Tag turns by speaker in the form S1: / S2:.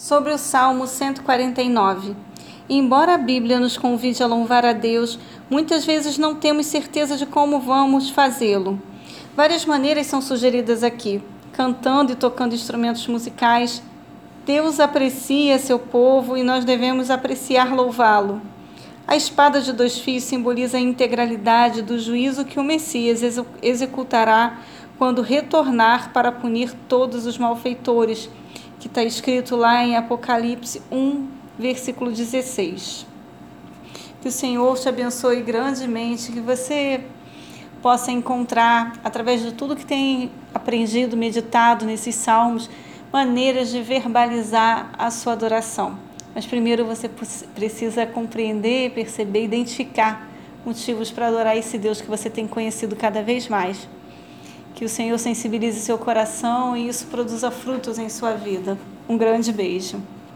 S1: sobre o Salmo 149. embora a Bíblia nos convide a louvar a Deus, muitas vezes não temos certeza de como vamos fazê-lo. Várias maneiras são sugeridas aqui: cantando e tocando instrumentos musicais. Deus aprecia seu povo e nós devemos apreciar louvá-lo. A espada de dois fios simboliza a integralidade do juízo que o Messias executará quando retornar para punir todos os malfeitores que está escrito lá em Apocalipse 1, versículo 16. Que o Senhor te abençoe grandemente, que você possa encontrar, através de tudo que tem aprendido, meditado nesses salmos, maneiras de verbalizar a sua adoração. Mas primeiro você precisa compreender, perceber, identificar motivos para adorar esse Deus que você tem conhecido cada vez mais. Que o Senhor sensibilize seu coração e isso produza frutos em sua vida. Um grande beijo.